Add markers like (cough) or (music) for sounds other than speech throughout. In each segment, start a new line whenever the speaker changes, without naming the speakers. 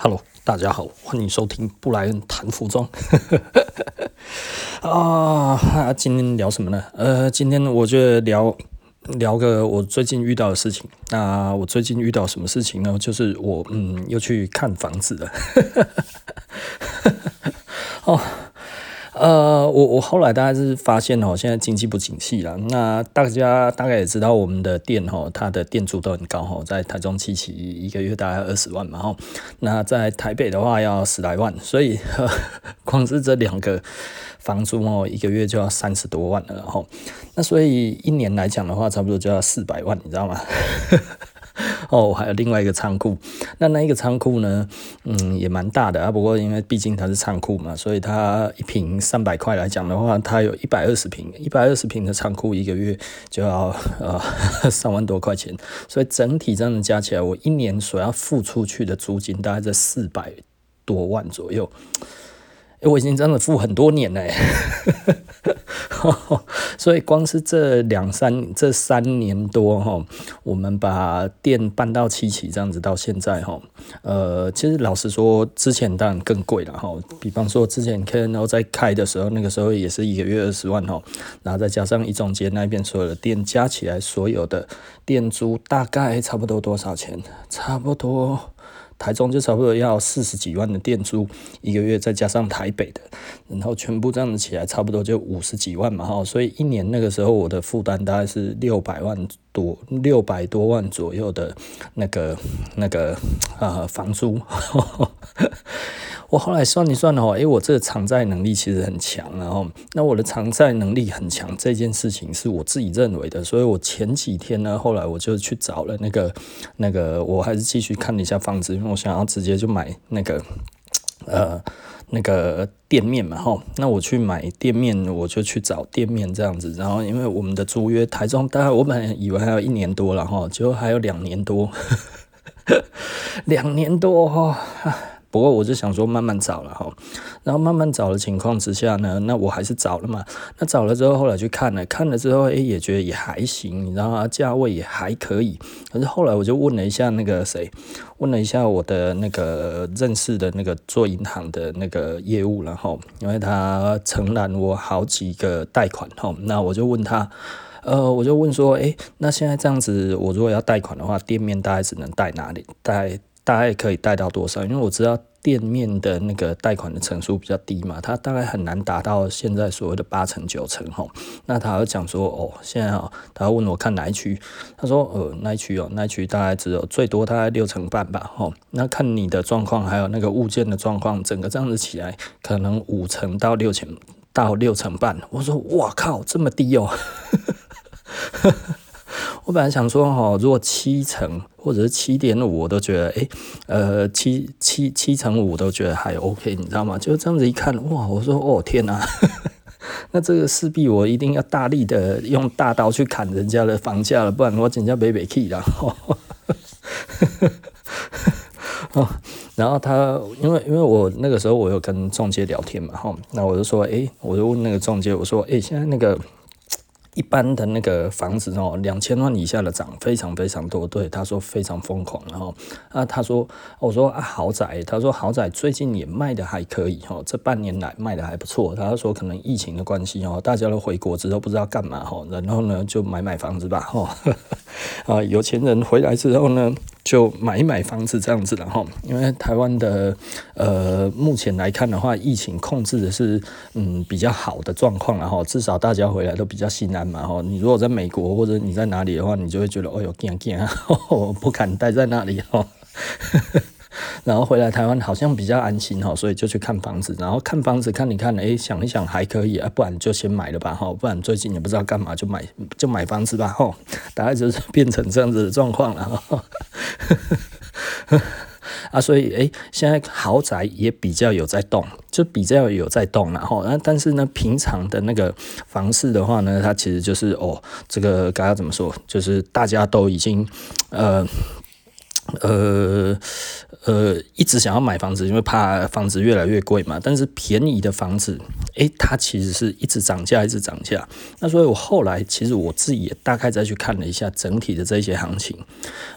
Hello，大家好，欢迎收听布莱恩谈服装。(laughs) 啊，今天聊什么呢？呃，今天我就聊聊个我最近遇到的事情。那我最近遇到什么事情呢？就是我嗯又去看房子了。(laughs) 哦。呃，我我后来大概是发现哦，现在经济不景气了。那大家大概也知道，我们的店哈，它的店租都很高哈，在台中七期一个月大概二十万嘛哈。那在台北的话要十来万，所以呵 (laughs) 光是这两个房租哦，一个月就要三十多万了。然后，那所以一年来讲的话，差不多就要四百万，你知道吗？哦，还有另外一个仓库，那那一个仓库呢，嗯，也蛮大的啊。不过因为毕竟它是仓库嘛，所以它一平三百块来讲的话，它有一百二十平，一百二十平的仓库一个月就要 (laughs) 呃 (laughs) 三万多块钱，所以整体这样加起来，我一年所要付出去的租金大概在四百多万左右。欸、我已经真的付很多年了，(laughs) 所以光是这两三这三年多哈，我们把店搬到七期这样子到现在哈，呃，其实老实说，之前当然更贵了哈。比方说之前 KNO 在开的时候，那个时候也是一个月二十万哈，然后再加上一中街那边所有的店加起来，所有的店租大概差不多多少钱？差不多。台中就差不多要四十几万的店租一个月，再加上台北的，然后全部这样子起来，差不多就五十几万嘛哈，所以一年那个时候我的负担大概是六百万六百多万左右的那个那个呃房租。(laughs) 我后来算一算哦，诶，我这个偿债能力其实很强，然后那我的偿债能力很强这件事情是我自己认为的，所以我前几天呢，后来我就去找了那个那个，我还是继续看了一下房子，因为我想要直接就买那个呃那个店面嘛，哈，那我去买店面，我就去找店面这样子，然后因为我们的租约台中，大概我本来以为还有一年多了哈，结果还有两年多，(laughs) 两年多哈。不过我就想说慢慢找了哈，然后慢慢找的情况之下呢，那我还是找了嘛。那找了之后，后来去看了，看了之后，诶，也觉得也还行，你知道吗？价位也还可以。可是后来我就问了一下那个谁，问了一下我的那个认识的那个做银行的那个业务，然后因为他承揽我好几个贷款哈，那我就问他，呃，我就问说，诶，那现在这样子，我如果要贷款的话，店面大概只能贷哪里？贷？大概可以贷到多少？因为我知道店面的那个贷款的成数比较低嘛，他大概很难达到现在所谓的八成九成吼。那他要讲说哦，现在啊，他要问我看哪一区，他说呃，那一区哦，那一区大概只有最多大概六成半吧吼。那看你的状况，还有那个物件的状况，整个这样子起来，可能五成到六成到六成半。我说哇靠，这么低哦。(laughs) 我本来想说哈，如果七成或者是七点五，我都觉得诶、呃，七七七成五都觉得还 OK，你知道吗？就这样子一看，哇，我说哦天哪，(laughs) 那这个势必我一定要大力的用大刀去砍人家的房价了，不然我人家北北气了。(laughs) 哦，然后他因为因为我那个时候我有跟中介聊天嘛，哈，那我就说，诶、我就问那个中介，我说，诶、现在那个。一般的那个房子哦，两千万以下的涨非常非常多，对，他说非常疯狂，然后啊，他说，我说啊豪宅，他说豪宅最近也卖的还可以哦，这半年来卖的还不错，他说可能疫情的关系哦，大家都回国之后不知道干嘛哈，然后呢就买买房子吧哈，(laughs) 啊有钱人回来之后呢。就买一买房子这样子，然后因为台湾的呃目前来看的话，疫情控制的是嗯比较好的状况，然后至少大家回来都比较心安嘛。哈，你如果在美国或者你在哪里的话，你就会觉得哦哟惊惊，我 (laughs) 不敢待在那里哈。(laughs) 然后回来台湾好像比较安心哈，所以就去看房子，然后看房子看你看，诶，想一想还可以啊，不然就先买了吧哈，不然最近也不知道干嘛，就买就买房子吧哈，大概就是变成这样子的状况了。(laughs) 啊，所以诶，现在豪宅也比较有在动，就比较有在动，然后，但是呢，平常的那个房市的话呢，它其实就是哦，这个该要怎么说，就是大家都已经呃呃呃一直想要买房子，因为怕房子越来越贵嘛，但是便宜的房子。诶，它其实是一直涨价，一直涨价。那所以我后来其实我自己也大概再去看了一下整体的这些行情，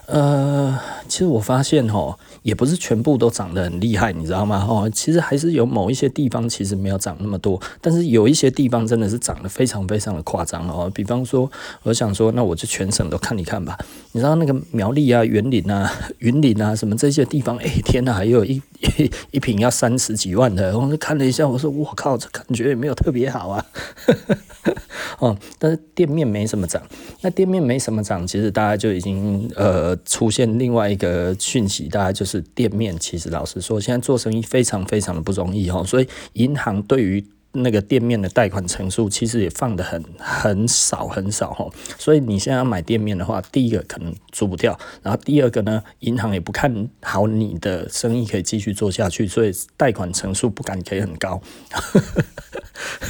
呃，其实我发现哦，也不是全部都涨得很厉害，你知道吗？齁，其实还是有某一些地方其实没有涨那么多，但是有一些地方真的是涨得非常非常的夸张哦。比方说，我想说，那我就全省都看一看吧。你知道那个苗栗啊、员林啊、(laughs) 云林啊什么这些地方，哎，天哪，还有一 (laughs) 一瓶要三十几万的，我就看了一下，我说我靠，这感觉也没有特别好啊。(laughs) 哦，但是店面没什么涨，那店面没什么涨，其实大家就已经呃出现另外一个讯息，大家就是店面其实老实说，现在做生意非常非常的不容易哦，所以银行对于那个店面的贷款成数其实也放的很很少很少哈，所以你现在要买店面的话，第一个可能租不掉，然后第二个呢，银行也不看好你的生意可以继续做下去，所以贷款成数不敢给很高。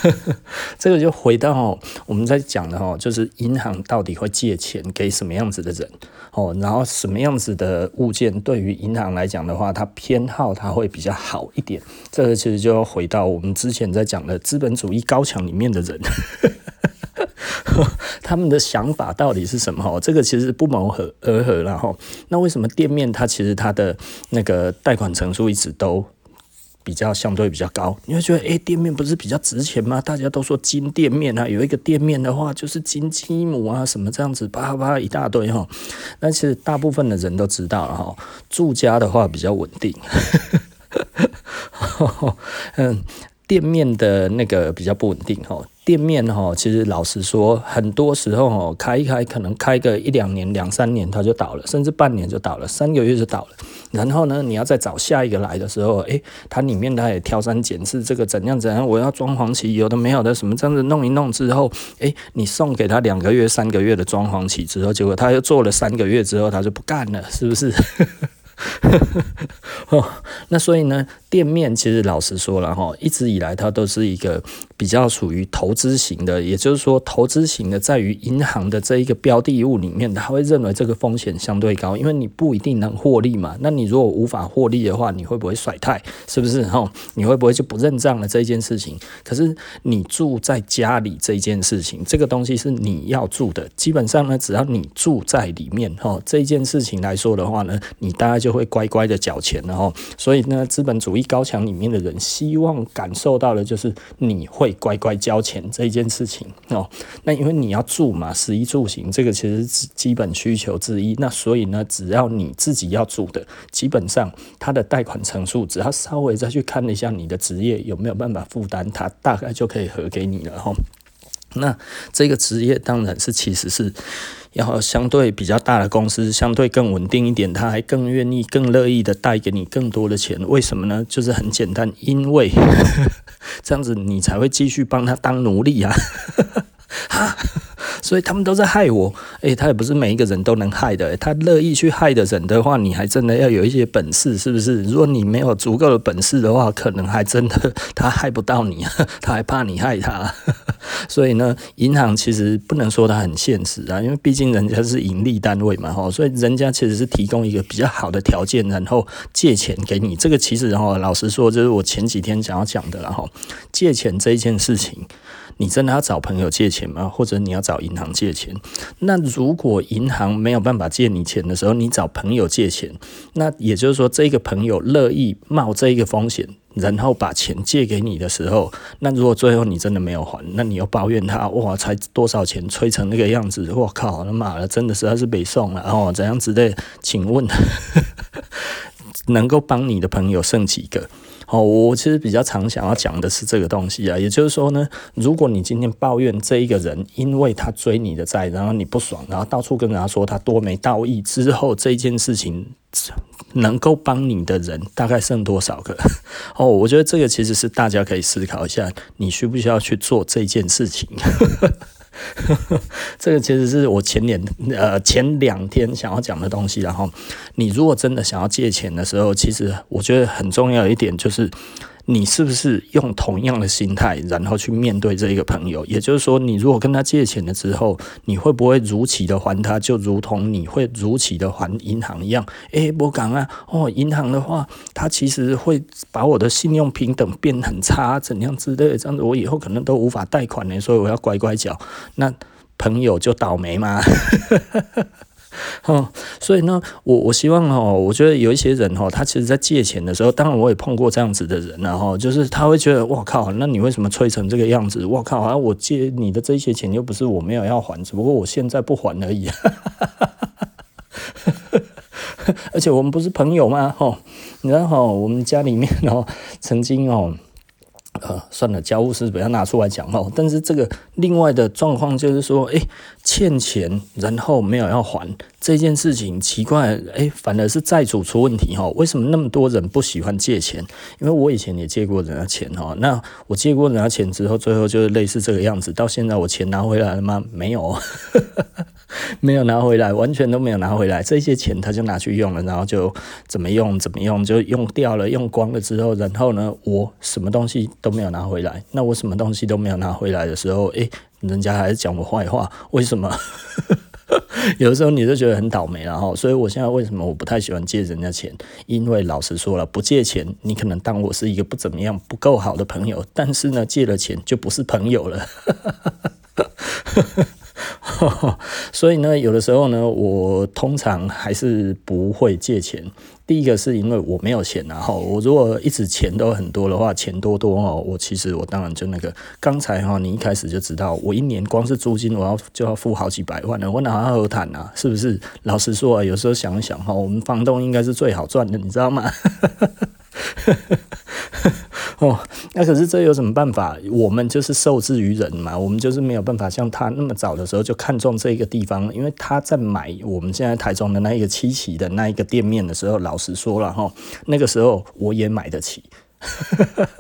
(laughs) 这个就回到我们在讲的哈，就是银行到底会借钱给什么样子的人哦，然后什么样子的物件对于银行来讲的话，它偏好它会比较好一点。这个其实就要回到我们之前在讲的资本主义高墙里面的人，(laughs) 他们的想法到底是什么？哦这个其实不谋合而合。然后，那为什么店面它其实它的那个贷款成数一直都比较相对比较高？你会觉得，诶，店面不是比较值钱吗？大家都说金店面啊，有一个店面的话就是金鸡母啊，什么这样子，叭叭一大堆哈。但是大部分的人都知道了哈，住家的话比较稳定。(laughs) 嗯。店面的那个比较不稳定哈，店面哈，其实老实说，很多时候哦，开一开可能开个一两年、两三年它就倒了，甚至半年就倒了，三个月就倒了。然后呢，你要再找下一个来的时候，诶，它里面它也挑三拣四，这个怎样怎样，我要装潢期，有的没有的，什么这样子弄一弄之后，诶，你送给他两个月、三个月的装潢期之后，结果他又做了三个月之后，他就不干了，是不是？哦，那所以呢，店面其实老实说了哈，一直以来它都是一个比较属于投资型的，也就是说，投资型的在于银行的这一个标的物里面，他会认为这个风险相对高，因为你不一定能获利嘛。那你如果无法获利的话，你会不会甩态？是不是？(laughs) 哈，你会不会就不认账了这一件事情？可是你住在家里这一件事情，这个东西是你要住的，基本上呢，只要你住在里面，哈，这一件事情来说的话呢，你大概就会乖乖的缴钱了哈，所以呢，资本主义高墙里面的人希望感受到的就是你会乖乖交钱这一件事情哦。那因为你要住嘛，食衣住行这个其实基本需求之一。那所以呢，只要你自己要住的，基本上他的贷款成数，只要稍微再去看一下你的职业有没有办法负担，它大概就可以合给你了哈。那这个职业当然是其实是。要相对比较大的公司，相对更稳定一点，他还更愿意、更乐意的带给你更多的钱。为什么呢？就是很简单，因为 (laughs) 这样子你才会继续帮他当奴隶啊！(laughs) 所以他们都在害我，诶、他也不是每一个人都能害的，他乐意去害的人的话，你还真的要有一些本事，是不是？如果你没有足够的本事的话，可能还真的 (laughs) 他害不到你，(laughs) 他还怕你害他。(laughs) 所以呢，银行其实不能说它很现实啊，因为毕竟人家是盈利单位嘛，哈，所以人家其实是提供一个比较好的条件，然后借钱给你。这个其实，然后老实说，就是我前几天想要讲的，然后借钱这一件事情。你真的要找朋友借钱吗？或者你要找银行借钱？那如果银行没有办法借你钱的时候，你找朋友借钱，那也就是说，这个朋友乐意冒这一个风险，然后把钱借给你的时候，那如果最后你真的没有还，那你又抱怨他，哇，才多少钱，吹成那个样子，我靠，他妈的，真的实在是北宋了哦，怎样子的？请问，(laughs) 能够帮你的朋友剩几个？哦，我其实比较常想要讲的是这个东西啊，也就是说呢，如果你今天抱怨这一个人，因为他追你的债，然后你不爽，然后到处跟人家说他多没道义，之后这件事情能够帮你的人大概剩多少个？(laughs) 哦，我觉得这个其实是大家可以思考一下，你需不需要去做这件事情？(laughs) 这个其实是我前年呃前两天想要讲的东西。然后，你如果真的想要借钱的时候，其实我觉得很重要一点就是，你是不是用同样的心态，然后去面对这一个朋友？也就是说，你如果跟他借钱了之后，你会不会如期的还他，就如同你会如期的还银行一样？诶，我讲啊，哦，银行的话，他其实会把我的信用平等变很差，怎样之类的，这样子我以后可能都无法贷款呢，所以我要乖乖缴。那朋友就倒霉吗？(laughs) 哦，所以呢，我我希望哦，我觉得有一些人哦，他其实在借钱的时候，当然我也碰过这样子的人，然后就是他会觉得，我靠，那你为什么催成这个样子？我靠，啊，我借你的这些钱又不是我没有要还，只不过我现在不还而已。(laughs) 而且我们不是朋友吗？哦，你知道哈，我们家里面哦，曾经哦。呃，算了，家务事不要拿出来讲哦。但是这个另外的状况就是说，诶，欠钱然后没有要还这件事情，奇怪，诶，反而是债主出问题哈。为什么那么多人不喜欢借钱？因为我以前也借过人家钱哈。那我借过人家钱之后，最后就是类似这个样子。到现在我钱拿回来了吗？没有。(laughs) 没有拿回来，完全都没有拿回来。这些钱他就拿去用了，然后就怎么用怎么用，就用掉了，用光了之后，然后呢，我什么东西都没有拿回来。那我什么东西都没有拿回来的时候，诶，人家还是讲我坏话，为什么？(laughs) 有时候你就觉得很倒霉了哈。所以我现在为什么我不太喜欢借人家钱？因为老实说了，不借钱，你可能当我是一个不怎么样、不够好的朋友，但是呢，借了钱就不是朋友了。(laughs) (laughs) 所以呢，有的时候呢，我通常还是不会借钱。第一个是因为我没有钱，然后我如果一直钱都很多的话，钱多多哦，我其实我当然就那个。刚才哈，你一开始就知道，我一年光是租金我要就要付好几百万了，我哪有谈啊？是不是？老实说啊，有时候想一想哈，我们房东应该是最好赚的，你知道吗？(laughs) (laughs) 哦，那可是这有什么办法？我们就是受制于人嘛，我们就是没有办法像他那么早的时候就看中这一个地方，因为他在买我们现在台中的那一个七期的那一个店面的时候，老实说了哈，那个时候我也买得起，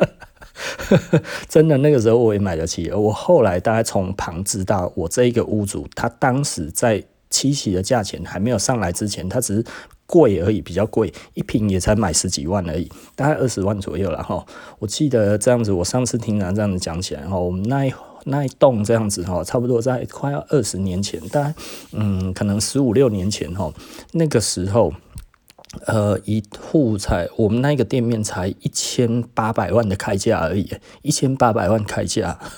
(laughs) 真的那个时候我也买得起。我后来大概从旁知道，我这一个屋主他当时在七期的价钱还没有上来之前，他只是。贵而已，比较贵，一瓶也才买十几万而已，大概二十万左右了哈。我记得这样子，我上次听人这样子讲起来哈，我们那一那一栋这样子哈，差不多在快要二十年前，大概嗯，可能十五六年前哈，那个时候，呃，一户才我们那个店面才一千八百万的开价而已，一千八百万开价。(laughs)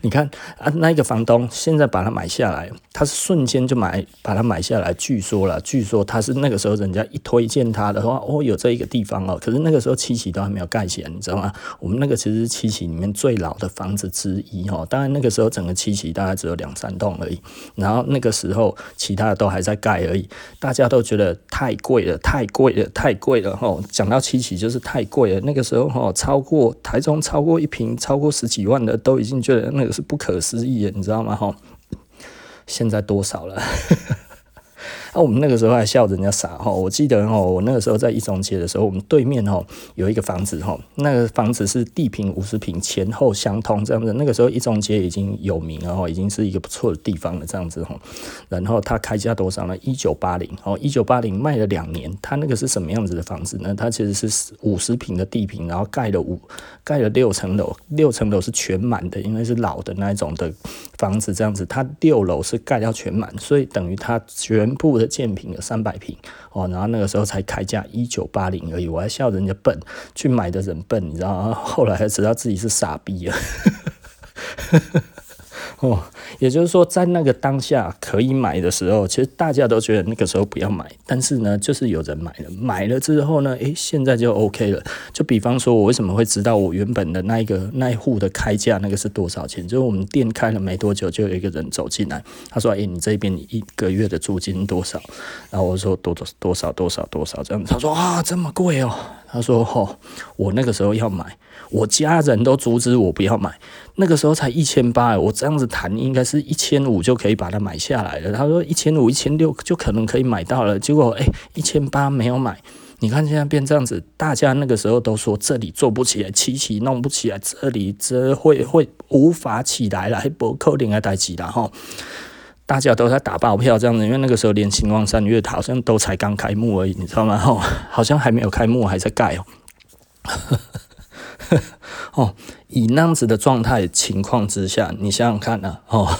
你看啊，那个房东现在把它买下来，他是瞬间就买把它买下来。据说了，据说他是那个时候人家一推荐他的话，哦，有这一个地方哦。可是那个时候七期都还没有盖起来，你知道吗？我们那个其实是七期里面最老的房子之一哦。当然那个时候整个七期大概只有两三栋而已，然后那个时候其他的都还在盖而已。大家都觉得太贵了，太贵了，太贵了哦。讲到七期就是太贵了。那个时候哦，超过台中超过一平超过十几万的都已经觉得。那个是不可思议的，你知道吗？哈，现在多少了？那、啊、我们那个时候还笑人家傻哈，我记得哈，我那个时候在一中街的时候，我们对面哈有一个房子哈，那个房子是地平五十平，前后相通这样子。那个时候一中街已经有名了哈，已经是一个不错的地方了这样子哈。然后它开价多少呢？一九八零哦，一九八零卖了两年。它那个是什么样子的房子呢？它其实是五十平的地平，然后盖了五盖了六层楼，六层楼是全满的，因为是老的那一种的房子这样子。它六楼是盖到全满，所以等于它全部。建平有三百平哦，然后那个时候才开价一九八零而已，我还笑人家笨，去买的人笨，你知道吗？后来才知道自己是傻逼了。哦，也就是说，在那个当下可以买的时候，其实大家都觉得那个时候不要买，但是呢，就是有人买了，买了之后呢，诶，现在就 OK 了。就比方说，我为什么会知道我原本的那一个那一户的开价那个是多少钱？就是我们店开了没多久，就有一个人走进来，他说：“诶，你这边一个月的租金多少？”然后我说：“多多多少多少多少这样子。”他说：“啊，这么贵哦。”他说：“哦，我那个时候要买，我家人都阻止我不要买。那个时候才一千八，我这样子谈应该是一千五就可以把它买下来了。”他说：“一千五、一千六就可能可以买到了。”结果，诶，一千八没有买。你看现在变这样子，大家那个时候都说这里做不起来，七期弄不起来，这里这会会无法起来了，还不扣零还带起了哈。大家都在打包票这样子，因为那个时候连新光三越好像都才刚开幕而已，你知道吗？(laughs) 哦，好像还没有开幕，还在盖哦。(laughs) 哦，以那样子的状态情况之下，你想想看呢、啊？哦。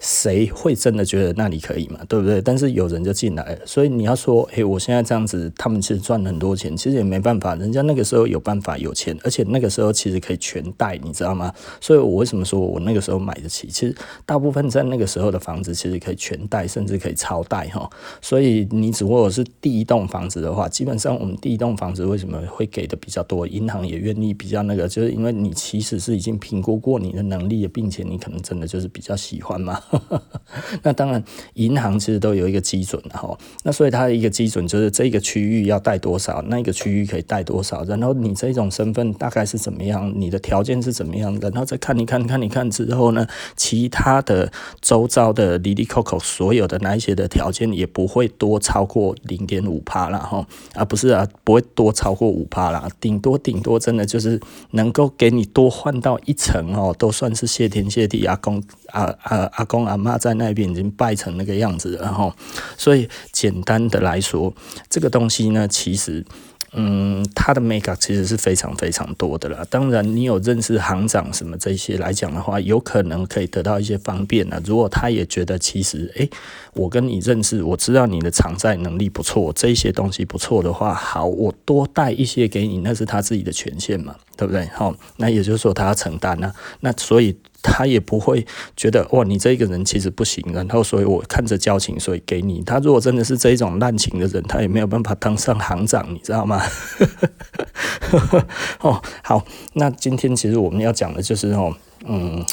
谁会真的觉得那里可以嘛？对不对？但是有人就进来了，所以你要说，诶，我现在这样子，他们其实赚很多钱，其实也没办法，人家那个时候有办法有钱，而且那个时候其实可以全贷，你知道吗？所以我为什么说我那个时候买得起？其实大部分在那个时候的房子，其实可以全贷，甚至可以超贷哈。所以你只不过是第一栋房子的话，基本上我们第一栋房子为什么会给的比较多？银行也愿意比较那个，就是因为你其实是已经评估过你的能力，并且你可能真的就是比较喜欢嘛。(laughs) 那当然，银行其实都有一个基准的哈。那所以它的一个基准就是这个区域要贷多少，那个区域可以贷多少。然后你这种身份大概是怎么样，你的条件是怎么样，然后再看一看，看一看之后呢，其他的周遭的哩哩扣扣所有的那一些的条件也不会多超过零点五趴了哈。啊，不是啊，不会多超过五趴啦，顶多顶多真的就是能够给你多换到一层哦，都算是谢天谢地阿公啊啊阿公阿妈在那边已经拜成那个样子了，然后，所以简单的来说，这个东西呢，其实。嗯，它的 make up 其实是非常非常多的啦。当然，你有认识行长什么这些来讲的话，有可能可以得到一些方便呢。如果他也觉得其实，诶，我跟你认识，我知道你的偿债能力不错，这些东西不错的话，好，我多带一些给你，那是他自己的权限嘛，对不对？好，那也就是说他要承担呢。那所以。他也不会觉得哇，你这个人其实不行，然后所以我看着交情，所以给你。他如果真的是这一种滥情的人，他也没有办法当上行长，你知道吗？(laughs) 哦，好，那今天其实我们要讲的就是哦，嗯。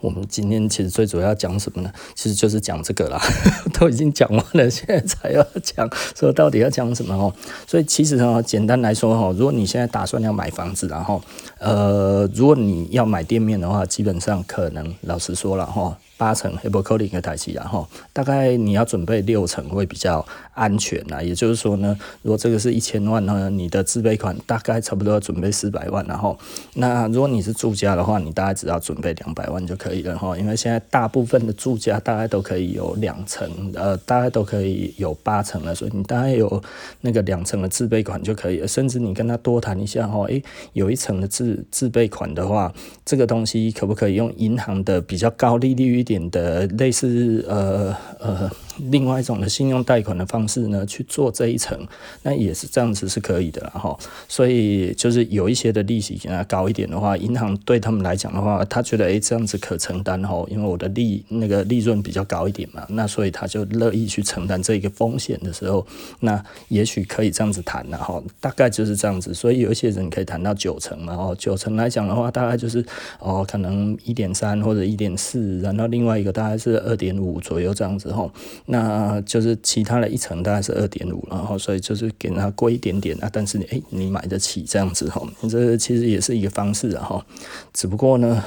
我们今天其实最主要讲什么呢？其实就是讲这个啦，(laughs) 都已经讲完了，现在才要讲，说到底要讲什么哦？所以其实呢，简单来说哈，如果你现在打算要买房子，然后呃，如果你要买店面的话，基本上可能老实说了哈。八成黑不扣零个台积，然后大概你要准备六成会比较安全呐。也就是说呢，如果这个是一千万呢，你的自备款大概差不多要准备四百万，然后那如果你是住家的话，你大概只要准备两百万就可以了哈。因为现在大部分的住家大概都可以有两成，呃，大概都可以有八成了，所以你大概有那个两成的自备款就可以了。甚至你跟他多谈一下哈，诶，有一成的自自备款的话，这个东西可不可以用银行的比较高利率？点的类似呃呃。另外一种的信用贷款的方式呢，去做这一层，那也是这样子是可以的哈。所以就是有一些的利息给它高一点的话，银行对他们来讲的话，他觉得诶、这样子可承担哈，因为我的利那个利润比较高一点嘛，那所以他就乐意去承担这一个风险的时候，那也许可以这样子谈了哈。大概就是这样子，所以有一些人可以谈到九成嘛，哦，九成来讲的话，大概就是哦可能一点三或者一点四，然后另外一个大概是二点五左右这样子哈。那就是其他的一层大概是二点五，然后所以就是给它贵一点点啊，但是你诶、你买得起这样子哈，这其实也是一个方式啊哈，只不过呢，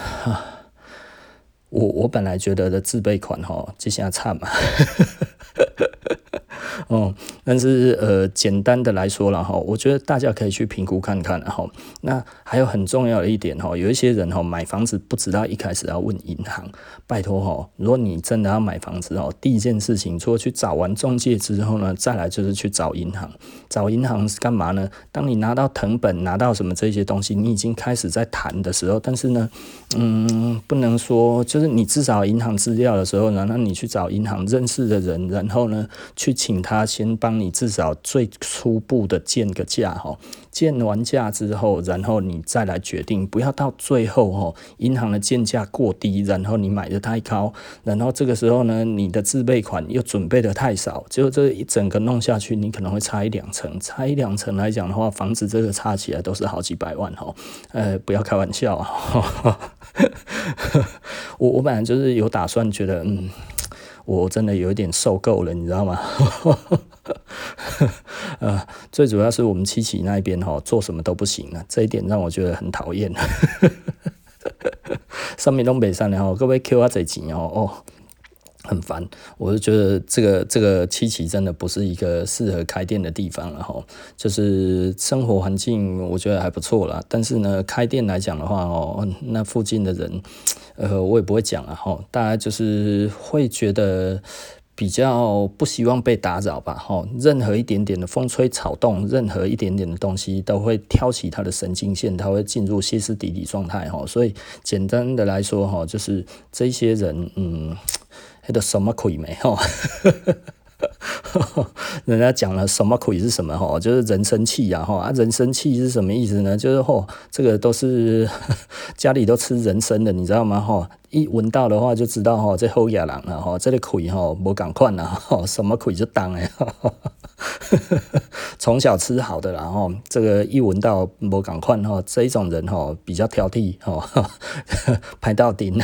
(laughs) 我我本来觉得的自备款哈，这下差嘛。哦，但是呃，简单的来说了哈，我觉得大家可以去评估看看哈。那还有很重要的一点哈，有一些人哈买房子不知道一开始要问银行，拜托哈，如果你真的要买房子哦，第一件事情除了去找完中介之后呢，再来就是去找银行。找银行是干嘛呢？当你拿到謄本、拿到什么这些东西，你已经开始在谈的时候，但是呢，嗯，不能说就是你至少银行资料的时候，呢，那你去找银行认识的人，然后呢去请他。他先帮你至少最初步的建个价哈，建完价之后，然后你再来决定，不要到最后哈，银行的建价过低，然后你买的太高，然后这个时候呢，你的自备款又准备的太少，就这一整个弄下去，你可能会差一两层，差一两层来讲的话，房子这个差起来都是好几百万哈，呃，不要开玩笑啊，(laughs) 我我本来就是有打算觉得嗯。我真的有一点受够了，你知道吗？(laughs) 呃，最主要是我们七七那边哈，做什么都不行啊，这一点让我觉得很讨厌。(laughs) 上面东北上然后各位 Q 啊这钱哦哦。很烦，我就觉得这个这个七期真的不是一个适合开店的地方了哈。就是生活环境我觉得还不错啦，但是呢，开店来讲的话哦，那附近的人，呃，我也不会讲了哈。大家就是会觉得。比较不希望被打扰吧，哈，任何一点点的风吹草动，任何一点点的东西都会挑起他的神经线，他会进入歇斯底里状态，哈，所以简单的来说，哈，就是这些人，嗯，那个什么鬼没，哈。(laughs) 人家讲了什么鬼是什么哈，就是人生气呀哈啊，人生气是什么意思呢？就是吼，这个都是 (laughs) 家里都吃人参的，你知道吗？哈，一闻到的话就知道哈，这好野人了哈，这个鬼哈没赶快了哈，什么鬼就当哎，(laughs) 从小吃好的然后这个一闻到没赶快哈，这一种人哈比较挑剔哈，拍到顶。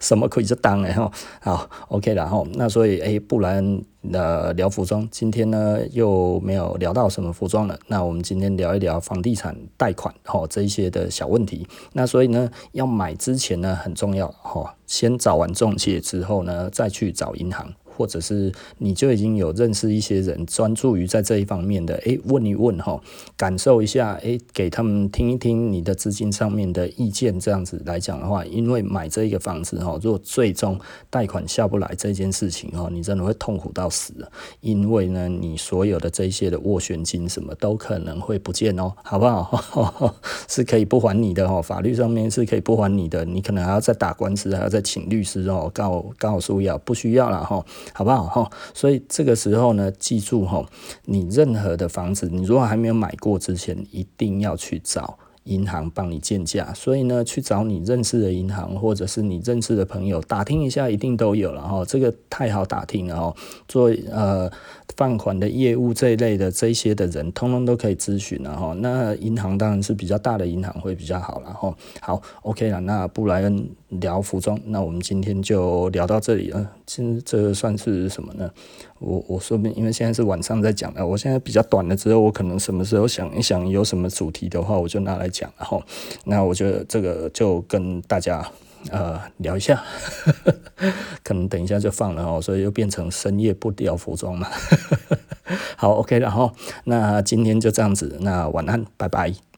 什么可以就当哎哈，好，OK 然后那所以哎，不然呃聊服装，今天呢又没有聊到什么服装了，那我们今天聊一聊房地产贷款哦这一些的小问题，那所以呢要买之前呢很重要哈，先找完中介之后呢再去找银行。或者是你就已经有认识一些人，专注于在这一方面的，诶，问一问哈，感受一下，诶，给他们听一听你的资金上面的意见，这样子来讲的话，因为买这一个房子哈，如果最终贷款下不来这件事情哈，你真的会痛苦到死，因为呢，你所有的这些的斡旋金什么都可能会不见哦，好不好？(laughs) 是可以不还你的哈，法律上面是可以不还你的，你可能还要再打官司，还要再请律师哦，告告诉要不需要了哈。好不好哈？所以这个时候呢，记住哈，你任何的房子，你如果还没有买过之前，一定要去找。银行帮你建价，所以呢，去找你认识的银行或者是你认识的朋友打听一下，一定都有了哈。这个太好打听了哈。做呃放款的业务这一类的这些的人，通通都可以咨询了哈。那银行当然是比较大的银行会比较好了哈。好，OK 了，那布莱恩聊服装，那我们今天就聊到这里了。其实这算是什么呢？我我说不定，因为现在是晚上在讲的，我现在比较短了之后，我可能什么时候想一想有什么主题的话，我就拿来讲，然后那我觉得这个就跟大家呃聊一下，(laughs) 可能等一下就放了哦，所以又变成深夜不聊服装嘛。(laughs) 好，OK，然后那今天就这样子，那晚安，拜拜。